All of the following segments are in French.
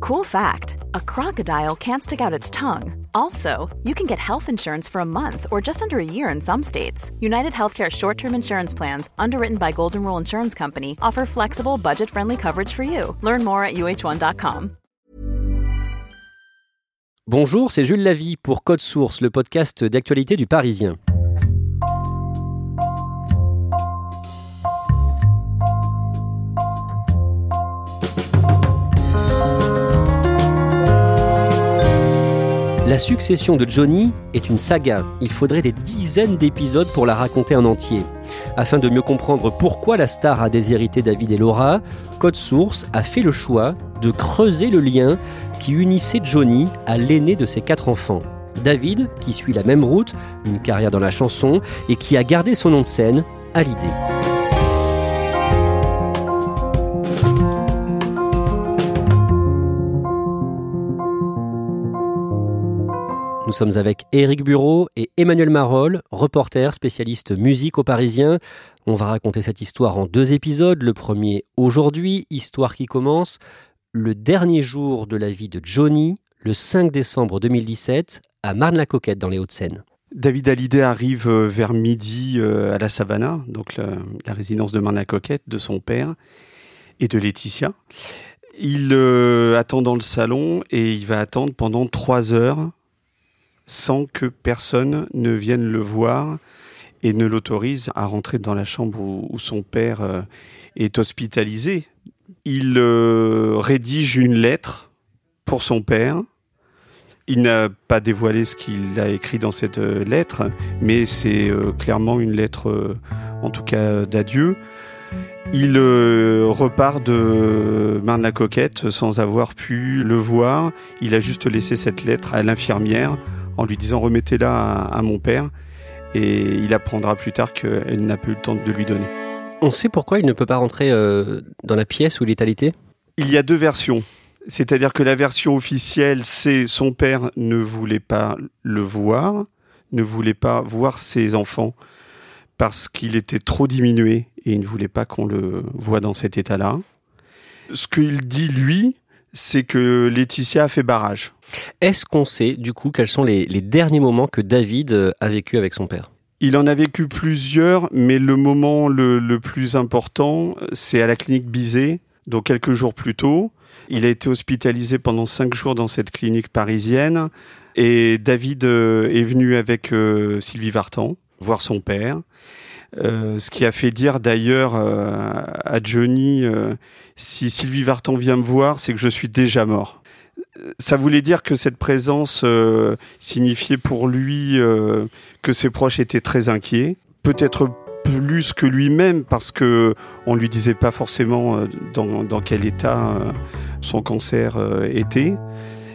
Cool fact, a crocodile can't stick out its tongue. Also, you can get health insurance for a month or just under a year in some states. United Healthcare short-term insurance plans, underwritten by Golden Rule Insurance Company, offer flexible, budget-friendly coverage for you. Learn more at uh1.com. Bonjour, c'est Jules Lavie pour Code Source, le podcast d'actualité du Parisien. Succession de Johnny est une saga. Il faudrait des dizaines d'épisodes pour la raconter en entier. Afin de mieux comprendre pourquoi la star a déshérité David et Laura, Code Source a fait le choix de creuser le lien qui unissait Johnny à l'aîné de ses quatre enfants. David, qui suit la même route, une carrière dans la chanson, et qui a gardé son nom de scène, à l'idée. Nous sommes avec Éric Bureau et Emmanuel Marolles, reporter spécialiste musique au Parisien. On va raconter cette histoire en deux épisodes. Le premier aujourd'hui, histoire qui commence le dernier jour de la vie de Johnny, le 5 décembre 2017, à Marne-la-Coquette dans les Hauts-de-Seine. David Hallyday arrive euh, vers midi euh, à la Savannah, donc la, la résidence de Marne-la-Coquette de son père et de Laetitia. Il euh, attend dans le salon et il va attendre pendant trois heures sans que personne ne vienne le voir et ne l'autorise à rentrer dans la chambre où, son père euh, est hospitalisé. Il euh, rédige une lettre pour son père. Il n'a pas dévoilé ce qu'il a écrit dans cette euh, lettre, mais c'est clairement une lettre, en tout cas d'adieu. Il repart de Marne-la-Coquette sans avoir pu le voir. Il a juste laissé cette lettre à l'infirmière en lui disant remettez-la à, à mon père et il apprendra plus tard qu'elle n'a pas eu le temps de lui donner. On sait pourquoi il ne peut pas rentrer euh, dans la pièce où il est alité? Il y a deux versions. C'est-à-dire que la version officielle, c'est son père ne voulait pas le voir, ne voulait pas voir ses enfants parce qu'il était trop diminué et il ne voulait pas qu'on le voit dans cet état-là. Ce qu'il dit, lui, c'est que Laetitia a fait barrage. Est-ce qu'on sait du coup quels sont les, les derniers moments que David euh, a vécu avec son père? Il en a vécu plusieurs, mais le moment le, le plus important, c'est à la clinique Bizet, donc quelques jours plus tôt. Il a été hospitalisé pendant cinq jours dans cette clinique parisienne et David euh, est venu avec euh, Sylvie Vartan voir son père. Euh, ce qui a fait dire d'ailleurs euh, à Johnny euh, si Sylvie Vartan vient me voir, c'est que je suis déjà mort. Ça voulait dire que cette présence euh, signifiait pour lui euh, que ses proches étaient très inquiets, peut-être plus que lui-même parce que on lui disait pas forcément dans, dans quel état son cancer était,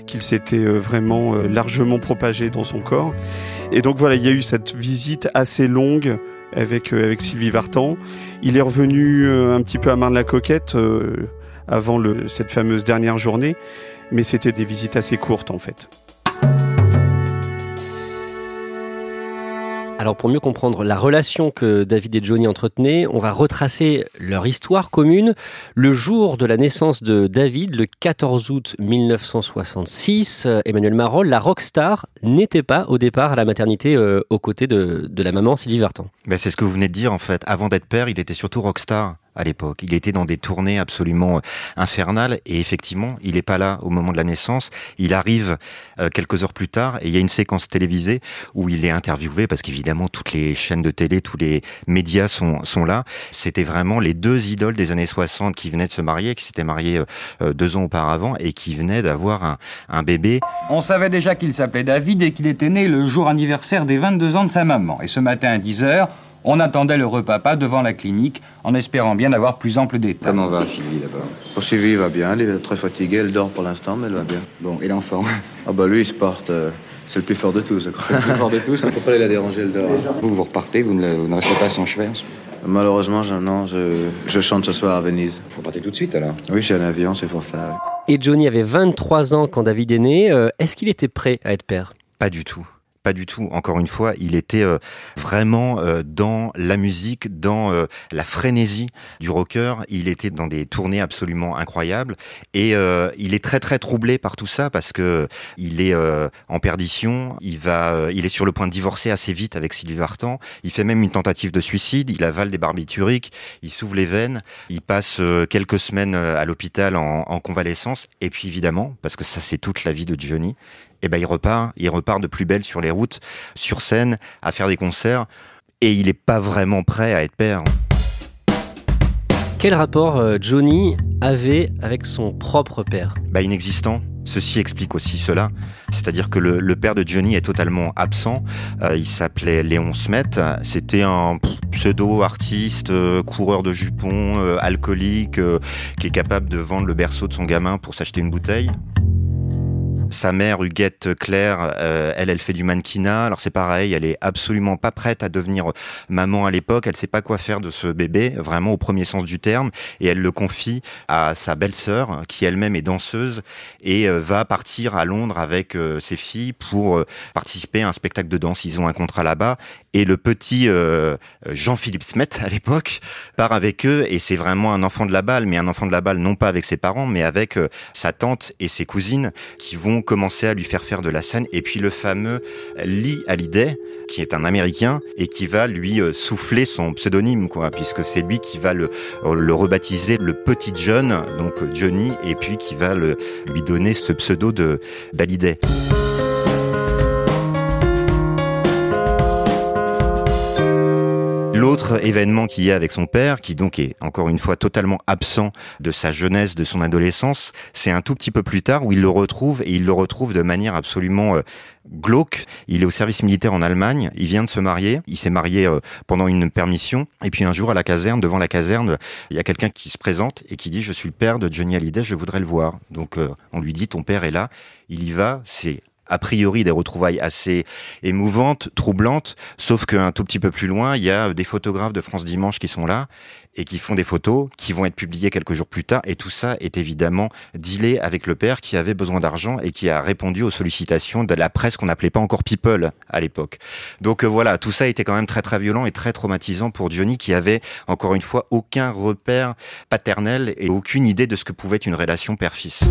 qu'il s'était vraiment largement propagé dans son corps. Et donc voilà, il y a eu cette visite assez longue avec, euh, avec Sylvie Vartan. Il est revenu euh, un petit peu à Marne-la-Coquette euh, avant cette fameuse dernière journée, mais c'était des visites assez courtes en fait. Alors pour mieux comprendre la relation que David et Johnny entretenaient, on va retracer leur histoire commune. Le jour de la naissance de David, le 14 août 1966, euh, Emmanuel Marolles, la rockstar, n'était pas au départ à la maternité euh, aux côtés de, de la maman Sylvie Vartan. Ben, c'est ce que vous venez de dire en fait. Avant d'être père, il était surtout rockstar à l'époque. Il était dans des tournées absolument euh, infernales et effectivement, il n'est pas là au moment de la naissance. Il arrive euh, quelques heures plus tard et il y a une séquence télévisée où il est interviewé parce qu'évidemment toutes les chaînes de télé, tous les médias sont, sont là. C'était vraiment les deux idoles des années 60 qui venaient de se marier, qui s'étaient mariés euh, euh, deux ans auparavant et qui venaient d'avoir un, un bébé. On savait déjà qu'il s'appelait David et qu'il était né le jour anniversaire des 22 ans de sa maman. Et ce matin à 10h, On attendait le repas devant la clinique en espérant bien avoir plus ample détails. Comment va Sylvie d'abord Pour Sylvie, va bien. Elle est très fatiguée. Elle dort pour l'instant, mais elle va bien. Bon, et l'enfant? Ah bah lui, il se porte. euh, c'est le plus fort de tous, je crois. Le plus fort de tous Il ne faut pas aller la déranger, elle dort. Vous, vous repartez, vous ne, vous ne restez pas à son chevet Malheureusement, je, non, je, je chante ce soir à Venise. Vous partez tout de suite alors? Oui, j'ai un avion, c'est pour ça. Et Johnny avait 23 ans quand David est né. Euh, Est-ce qu'il était prêt à être père? Pas du tout. Pas du tout. Encore une fois, il était euh, vraiment euh, dans la musique, dans euh, la frénésie du rocker. Il était dans des tournées absolument incroyables et il est très très troublé par tout ça parce que il est en perdition. Il va, il est sur le point de divorcer assez vite avec Sylvie Vartan. Il fait même une tentative de suicide. Il avale des barbituriques. Il s'ouvre les veines. Il passe quelques semaines à l'hôpital en convalescence. Et puis évidemment, parce que ça c'est toute la vie de Johnny, et ben il repart, il repart de plus belle sur les routes, sur scène, à faire des concerts, et il n'est pas vraiment prêt à être père. Quel rapport euh, Johnny avait avec son propre père? Bah inexistant. Ceci explique aussi cela, c'est-à-dire que le, le père de Johnny est totalement absent. Euh, il s'appelait Léon Smet. C'était un pseudo-artiste, euh, coureur de jupons, euh, alcoolique, qui est capable de vendre le berceau de son gamin pour s'acheter une bouteille. Sa mère, Huguette Claire, euh, elle, elle fait du mannequinat. Alors c'est pareil, elle est absolument pas prête à devenir maman à l'époque. Elle sait pas quoi faire de ce bébé, vraiment au premier sens du terme. Et elle le confie à sa belle-sœur, qui elle-même est danseuse, et euh, va partir à Londres avec euh, ses filles pour participer à un spectacle de danse. Ils ont un contrat là-bas. Et le petit Jean-Philippe Smet, à l'époque, part avec eux. Et c'est vraiment un enfant de la balle, mais un enfant de la balle, non pas avec ses parents, mais avec sa tante et ses cousines, qui vont commencer à lui faire faire de la scène. Et puis le fameux Lee Hallyday, qui est un Américain et qui va lui euh, souffler son pseudonyme, quoi, puisque c'est lui qui va le, rebaptiser le petit John, donc Johnny, et puis qui va lui donner ce pseudo de d'Hallyday. L'autre événement qu'il y a avec son père, qui donc est encore une fois totalement absent de sa jeunesse, de son adolescence, c'est un tout petit peu plus tard où il le retrouve et il le retrouve de manière absolument euh, glauque. Il est au service militaire en Allemagne, il vient de se marier, il s'est marié euh, pendant une permission et puis un jour à la caserne, devant la caserne, il y a quelqu'un qui se présente et qui dit je suis le père de Johnny Hallyday, je voudrais le voir. Donc euh, on lui dit ton père est là, il y va, c'est a priori des retrouvailles assez émouvantes, troublantes, sauf qu'un tout petit peu plus loin, il y a des photographes de France Dimanche qui sont là et qui font des photos qui vont être publiées quelques jours plus tard. Et tout ça est évidemment dealé avec le père qui avait besoin d'argent et qui a répondu aux sollicitations de la presse qu'on n'appelait pas encore People à l'époque. Donc euh, voilà, tout ça était quand même très très violent et très traumatisant pour Johnny qui avait encore une fois aucun repère paternel et aucune idée de ce que pouvait être une relation père-fils.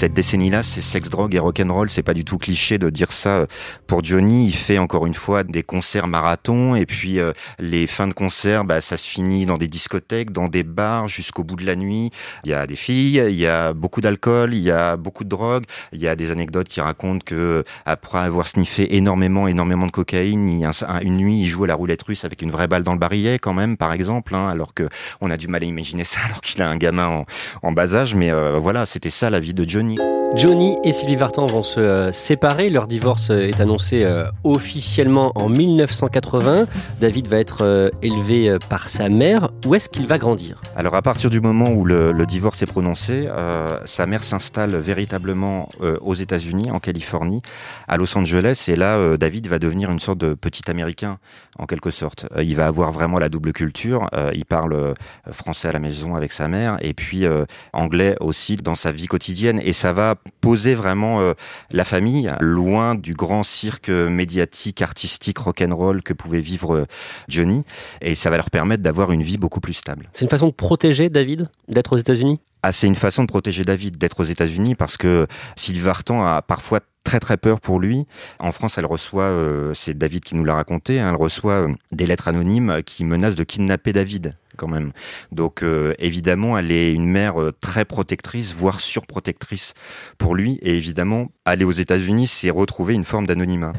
Cette décennie-là, c'est sexe, drogue et rock'n'roll. C'est pas du tout cliché de dire ça pour Johnny. Il fait encore une fois des concerts marathons et puis euh, les fins de concert, bah, ça se finit dans des discothèques, dans des bars jusqu'au bout de la nuit. Il y a des filles, il y a beaucoup d'alcool, il y a beaucoup de drogue. Il y a des anecdotes qui racontent que après avoir sniffé énormément, énormément de cocaïne, une nuit, il joue à la roulette russe avec une vraie balle dans le barillet quand même, par exemple. Hein, alors que on a du mal à imaginer ça alors qu'il a un gamin en, bas âge. Mais euh, voilà, c'était ça la vie de Johnny. Johnny et Sylvie Vartan vont se euh, séparer. Leur divorce euh, est annoncé euh, officiellement en 1980. David va être élevé par sa mère. Où est-ce qu'il va grandir? Alors à partir du moment où le, divorce est prononcé, sa mère s'installe véritablement aux États-Unis, en Californie, à Los Angeles. Et là, David va devenir une sorte de petit Américain, en quelque sorte. Il va avoir vraiment la double culture. Il parle français à la maison avec sa mère et puis anglais aussi dans sa vie quotidienne. Ça va poser vraiment euh, la famille loin du grand cirque médiatique, artistique, rock'n'roll que pouvait vivre euh, Johnny. Et ça va leur permettre d'avoir une vie beaucoup plus stable. C'est une façon de protéger David d'être aux États-Unis? Ah, c'est une façon de protéger David d'être aux États-Unis parce que Sylvie Vartan a parfois très très peur pour lui. En France, elle reçoit, euh, c'est David qui nous l'a raconté, hein, elle reçoit des lettres anonymes qui menacent de kidnapper David quand même. Donc euh, évidemment, elle est une mère euh, très protectrice, voire surprotectrice pour lui. Et évidemment, aller aux États-Unis, c'est retrouver une forme d'anonymat.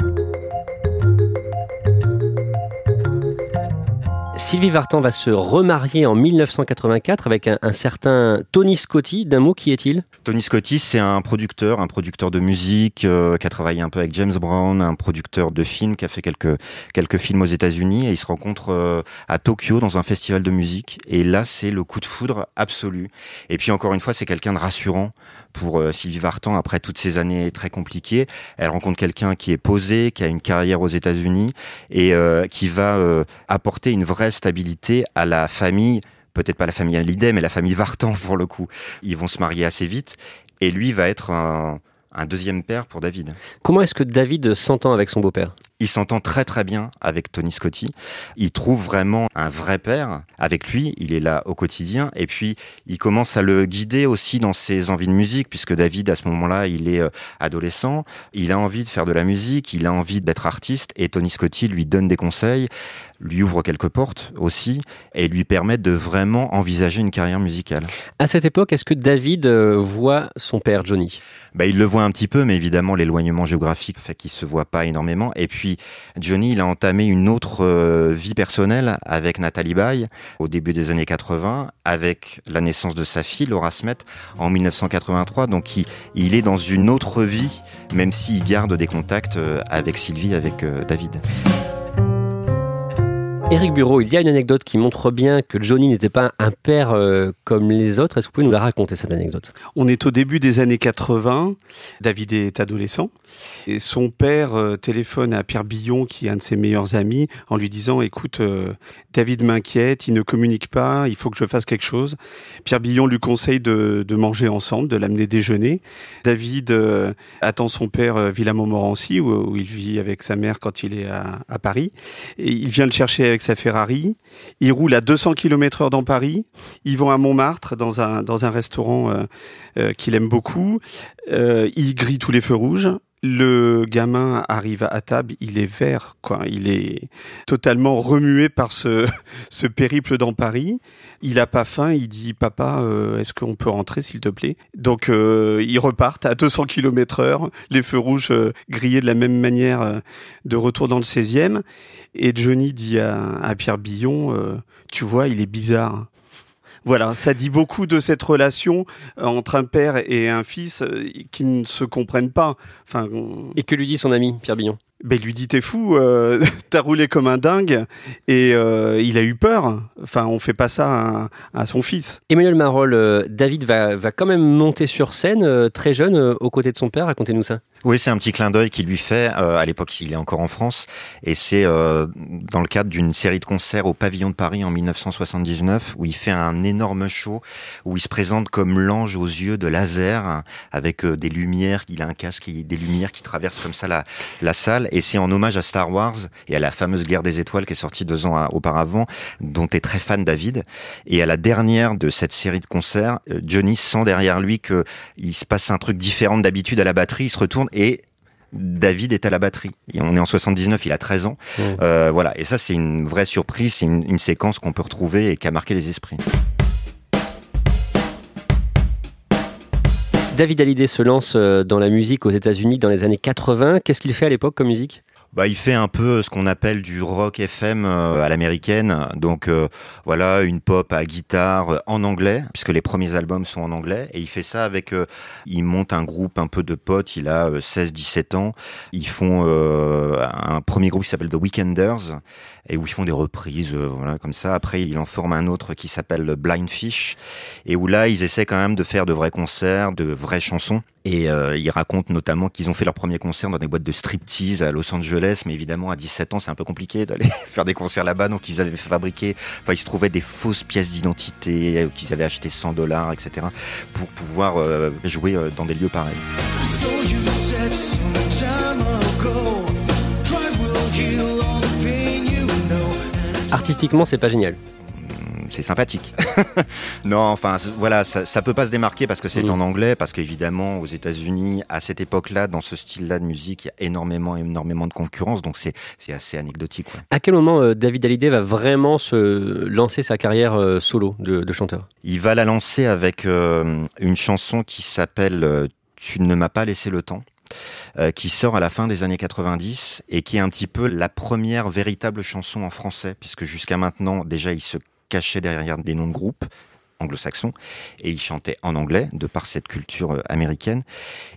Sylvie Vartan va se remarier en 1984 avec un, certain Tony Scotti. D'un mot, qui est-il? Tony Scotti, c'est un producteur, un producteur de musique euh, qui a travaillé un peu avec James Brown, un producteur de films qui a fait quelques quelques films aux États-Unis et il se rencontre euh, à Tokyo dans un festival de musique et là c'est le coup de foudre absolu. Et puis encore une fois, c'est quelqu'un de rassurant pour euh, Sylvie Vartan après toutes ces années très compliquées. Elle rencontre quelqu'un qui est posé, qui a une carrière aux États-Unis et qui va apporter une vraie stabilité à la famille peut-être pas la famille Hallyday, mais la famille Vartan pour le coup. Ils vont se marier assez vite et lui va être un, un deuxième père pour David. Comment est-ce que David s'entend avec son beau-père? Il s'entend très très bien avec Tony Scotti. Il trouve vraiment un vrai père avec lui. Il est là au quotidien. Et puis, il commence à le guider aussi dans ses envies de musique, puisque David, à ce moment-là, il est euh, adolescent. Il a envie de faire de la musique. Il a envie d'être artiste. Et Tony Scotti lui donne des conseils lui ouvre quelques portes aussi et lui permet de vraiment envisager une carrière musicale. À cette époque, est-ce que David euh, voit son père Johnny? Bah, il le voit un petit peu, mais évidemment l'éloignement géographique fait qu'il se voit pas énormément. Et puis Johnny, il a entamé une autre euh, vie personnelle avec Nathalie Baye au début des années 80, avec la naissance de sa fille Laura Smet en 1983. Donc il, il est dans une autre vie, même s'il garde des contacts euh, avec Sylvie, avec David. Éric Bureau, il y a une anecdote qui montre bien que Johnny n'était pas un père euh, comme les autres. Est-ce que vous pouvez nous la raconter, cette anecdote? On est au début des années 80. David est adolescent. Et son père euh, téléphone à Pierre Billon, qui est un de ses meilleurs amis, en lui disant Écoute, euh, David m'inquiète, il ne communique pas, il faut que je fasse quelque chose. Pierre Billon lui conseille de, manger ensemble, de l'amener déjeuner. David attend son père euh, Villa-Montmorency, où, où, il vit avec sa mère quand il est à, à Paris. Et il vient le chercher avec sa Ferrari. Il roule à 200 km heure dans Paris. Ils vont à Montmartre, dans un, dans un restaurant euh, euh qu'il aime beaucoup. Euh, il grille tous les feux rouges. Le gamin arrive à table, il est vert, quoi. Il est totalement remué par ce, ce périple dans Paris. Il a pas faim, il dit papa, euh, est-ce qu'on peut rentrer s'il te plaît? Donc euh, ils repartent à 200 km heure, les feux rouges euh, grillés de la même manière euh, de retour dans le 16e. Et Johnny dit à, à Pierre Billon, euh, tu vois, il est bizarre. Voilà, ça dit beaucoup de cette relation euh, entre un père et un fils euh, qui ne se comprennent pas. Enfin, et que lui dit son ami Pierre Billon? Ben lui dit t'es fou, euh, t'as roulé comme un dingue et euh, il a eu peur. Enfin, on fait pas ça à, à son fils. Emmanuel Marolles, euh, David va, va quand même monter sur scène très jeune aux côtés de son père. Racontez-nous ça. Oui, c'est un petit clin d'œil qu'il lui fait. Euh, à l'époque, il est encore en France, et c'est euh, dans le cadre d'une série de concerts au Pavillon de Paris en 1979, où il fait un énorme show, où il se présente comme l'ange aux yeux de laser, avec euh, des lumières. Il a un casque et des lumières qui traversent comme ça la, la salle, et c'est en hommage à Star Wars et à la fameuse Guerre des Étoiles qui est sortie deux ans auparavant, dont est très fan David. Et à la dernière de cette série de concerts, Johnny sent derrière lui que il se passe un truc différent d'habitude à la batterie. Il se retourne et David est à la batterie. On est en 79, il a 13 ans. Mmh. Euh, voilà. Et ça, c'est une vraie surprise. C'est une, une séquence qu'on peut retrouver et qui a marqué les esprits. David Hallyday se lance euh, dans la musique aux États-Unis dans les années 80. Qu'est-ce qu'il fait à l'époque comme musique? Bah, il fait un peu ce qu'on appelle du rock FM euh, à l'américaine. Donc euh, voilà, une pop à guitare euh, en anglais, puisque les premiers albums sont en anglais. Et il fait ça avec... Euh, il monte un groupe un peu de potes, il a 16-17 ans. Ils font un premier groupe qui s'appelle The Weekenders, et où ils font des reprises, voilà, comme ça. Après, il en forme un autre qui s'appelle Blind Fish, et où là, ils essaient quand même de faire de vrais concerts, de vraies chansons. Et euh, ils racontent notamment qu'ils ont fait leur premier concert dans des boîtes de striptease à Los Angeles, mais évidemment à 17 ans c'est un peu compliqué d'aller faire des concerts là-bas, donc ils avaient fabriqué, enfin ils se trouvaient des fausses pièces d'identité euh, qu'ils avaient acheté 100 dollars, etc. pour pouvoir euh, jouer euh, dans des lieux pareils. So Artistiquement c'est pas génial c'est sympathique. non, enfin voilà, ça, ça peut pas se démarquer parce que c'est mmh. en anglais, parce qu'évidemment aux États-Unis, à cette époque-là, dans ce style-là de musique, il y a énormément, énormément de concurrence, donc c'est assez anecdotique. Ouais. À quel moment euh, David Hallyday va vraiment se lancer sa carrière euh, solo de, de, chanteur? Il va la lancer avec euh, une chanson qui s'appelle Tu ne m'as pas laissé le temps euh, qui sort à la fin des années 90 et qui est un petit peu la première véritable chanson en français, puisque jusqu'à maintenant, déjà, il se cachait derrière des noms de groupes anglo-saxons et il chantait en anglais de par cette culture euh, américaine.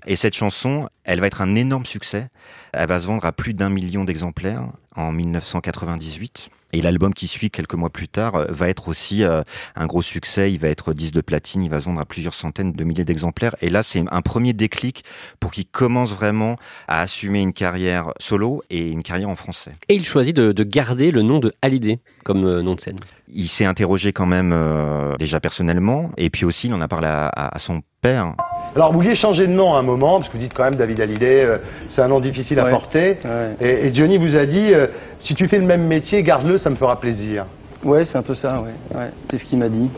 Et cette chanson, elle va être un énorme succès. Elle va se vendre à plus d'un million d'exemplaires en 1998. Et l'album qui suit quelques mois plus tard euh, va être aussi euh, un gros succès. Il va être 10 de platine, il va se vendre à plusieurs centaines de milliers d'exemplaires. Et là, c'est un premier déclic pour qu'il commence vraiment à assumer une carrière solo et une carrière en français. Et il choisit de, de garder le nom de Hallyday comme euh, nom de scène. Il s'est interrogé quand même euh, déjà personnellement, et puis aussi il en a parlé à son père. Alors, vous vouliez changer de nom à un moment, parce que vous dites quand même David Hallyday, euh, c'est un nom difficile à Ouais. porter. Ouais, Et, et Johnny vous a dit, euh, si tu fais le même métier, garde-le, ça me fera plaisir. ouais c'est un peu ça, ouais. ouais. C'est ce qu'il m'a dit.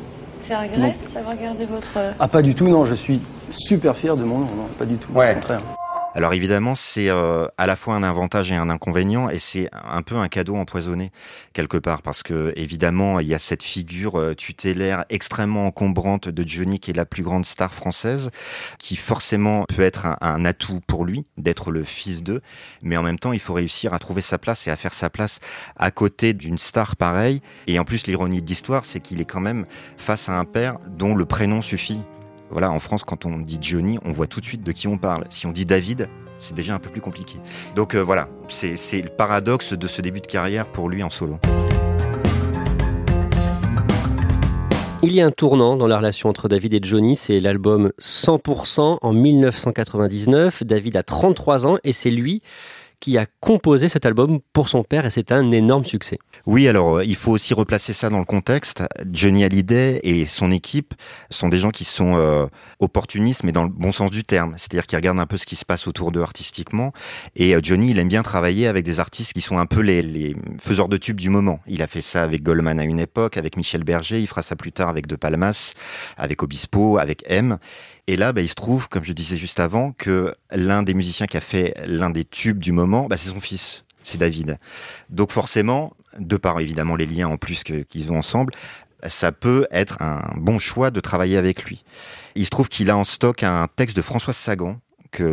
C'est un regret d'avoir gardé votre... euh, Ah, pas du tout, non, je suis super fier de mon nom, non, pas du tout. Ouais. Au contraire. Alors évidemment, c'est euh, à la fois un avantage et un inconvénient, et c'est un peu un cadeau empoisonné quelque part, parce que évidemment, il y a cette figure euh, tutélaire extrêmement encombrante de Johnny, qui est la plus grande star française, qui forcément peut être un, un atout pour lui d'être le fils d'eux, mais en même temps, il faut réussir à trouver sa place et à faire sa place à côté d'une star pareille. Et en plus, l'ironie de l'histoire, c'est qu'il est quand même face à un père dont le prénom suffit. Voilà, en France, quand on dit Johnny, on voit tout de suite de qui on parle. Si on dit David, c'est déjà un peu plus compliqué. Donc euh, voilà, c'est le paradoxe de ce début de carrière pour lui en solo. Il y a un tournant dans la relation entre David et Johnny, c'est l'album 100% en 1999. David a 33 ans et c'est lui qui a composé cet album pour son père et c'est un énorme succès. Oui, alors euh, il faut aussi replacer ça dans le contexte. Johnny Hallyday et son équipe sont des gens qui sont euh, opportunistes, mais dans le bon sens du terme. C'est-à-dire qu'ils regardent un peu ce qui se passe autour d'eux artistiquement. Et euh, Johnny, il aime bien travailler avec des artistes qui sont un peu les, les faiseurs de tubes du moment. Il a fait ça avec Goldman à une époque, avec Michel Berger. Il fera ça plus tard avec De Palmas, avec Obispo, avec M. Et là, bah, il se trouve, comme je disais juste avant, que l'un des musiciens qui a fait l'un des tubes du moment, bah, c'est son fils, c'est David. Donc forcément, de par évidemment les liens en plus qu'ils ont ensemble, ça peut être un bon choix de travailler avec lui. Il se trouve qu'il a en stock un texte de Françoise Sagan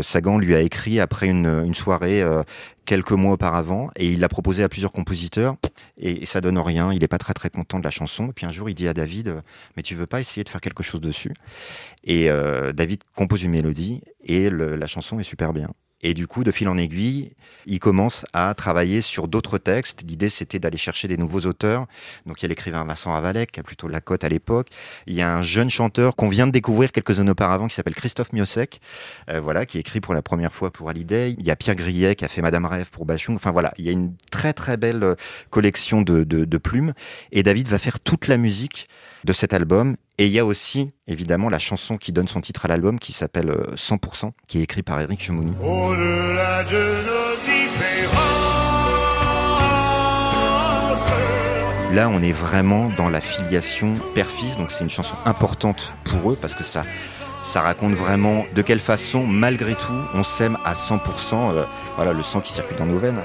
Sagan lui a écrit après une, soirée euh, quelques mois auparavant et il l'a proposé à plusieurs compositeurs et, ça donne rien. Il n'est pas très très content de la chanson. Puis un jour il dit à David euh, mais tu veux pas essayer de faire quelque chose dessus? Et euh, David compose une mélodie et la chanson est super bien. Et du coup, de fil en aiguille, il commence à travailler sur d'autres textes. L'idée, c'était d'aller chercher des nouveaux auteurs. Donc, il y a l'écrivain Vincent Ravalec, qui a plutôt la cote à l'époque. Il y a un jeune chanteur qu'on vient de découvrir quelques années auparavant, qui s'appelle Christophe Miosek, euh, voilà, qui écrit pour la première fois pour Hallyday. Il y a Pierre Grillet, qui a fait Madame Rêve pour Bachung. Enfin, voilà, il y a une très, très belle euh, collection de, de, de plumes. Et David va faire toute la musique de cet album. Et il y a aussi, évidemment, la chanson qui donne son titre à l'album, qui s'appelle euh, 100%, qui est écrit par Eric Chemouni. Au-delà de nos différences. Là, on est vraiment dans la filiation père-fils, donc c'est une chanson importante pour eux parce que ça, ça raconte vraiment de quelle façon, malgré tout, on s'aime à 100%. euh, voilà, le sang qui circule dans nos veines.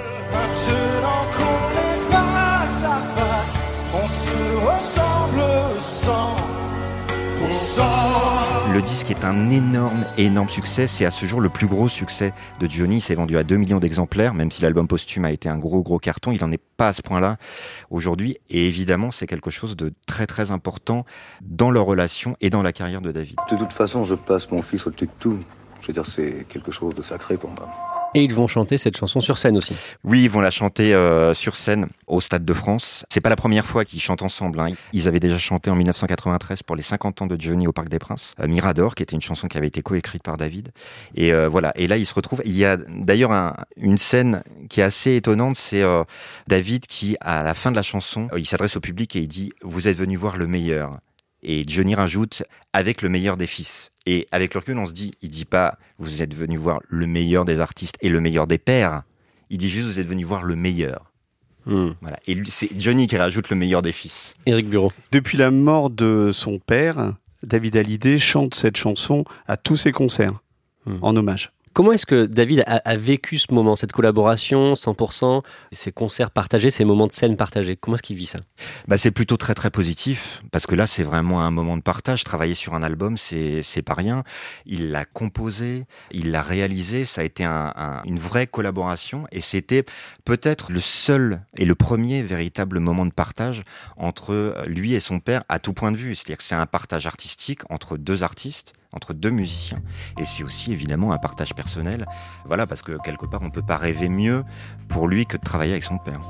Le disque est un énorme, énorme succès. C'est à ce jour le plus gros succès de Johnny. Il s'est vendu à 2 millions d'exemplaires, même si l'album posthume a été un gros, gros carton. Il n'en est pas à ce point-là aujourd'hui. Et évidemment, c'est quelque chose de très, très important dans leur relation et dans la carrière de David. De toute façon, je passe mon fils de tout. Je veux dire, c'est quelque chose de sacré pour moi. Et ils vont chanter cette chanson sur scène aussi. Oui, ils vont la chanter euh, sur scène au Stade de France. C'est pas la première fois qu'ils chantent ensemble. hein. Ils avaient déjà chanté en 1993 pour les 50 ans de Johnny au Parc des Princes. Euh, Mirador, qui était une chanson qui avait été coécrite par David. Et euh, voilà. Et là, ils se retrouvent. Il y a d'ailleurs un- une scène qui est assez étonnante. C'est euh, David qui, à la fin de la chanson, euh, il s'adresse au public et il dit "Vous êtes venu voir le meilleur." Et Johnny rajoute avec le meilleur des fils. Et avec le recul, on se dit, il dit pas vous êtes venu voir le meilleur des artistes et le meilleur des pères. Il dit juste vous êtes venu voir le meilleur. Hmm. Voilà. Et c'est Johnny qui rajoute le meilleur des fils. Éric Bureau. Depuis la mort de son père, David Hallyday chante cette chanson à tous ses concerts Hmm. en hommage. Comment est-ce que David a, vécu ce moment, cette collaboration 100%, ces concerts partagés, ces moments de scène partagés? Comment est-ce qu'il vit ça? Bah, C'est plutôt très très positif, parce que là c'est vraiment un moment de partage. Travailler sur un album, c'est pas rien. Il l'a composé, il l'a réalisé, ça a été un, un, une vraie collaboration, et c'était peut-être le seul et le premier véritable moment de partage entre lui et son père à tout point de vue. C'est-à-dire que c'est un partage artistique entre deux artistes entre deux musiciens. Et c'est aussi évidemment un partage personnel. Voilà, parce que quelque part, on ne peut pas rêver mieux pour lui que de travailler avec son père.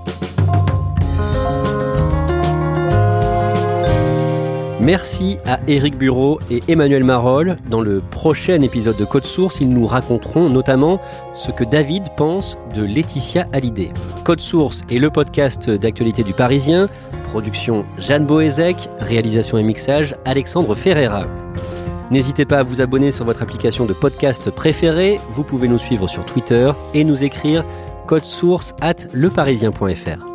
Merci à Éric Bureau et Emmanuel Marolles. Dans le prochain épisode de Code Source, ils nous raconteront notamment ce que David pense de Laetitia Hallyday. Code Source est le podcast d'actualité du Parisien. Production Jeanne Boézek, réalisation et mixage Alexandre Ferreira. N'hésitez pas à vous abonner sur votre application de podcast préférée. Vous pouvez nous suivre sur Twitter et nous écrire code source at leparisien.fr.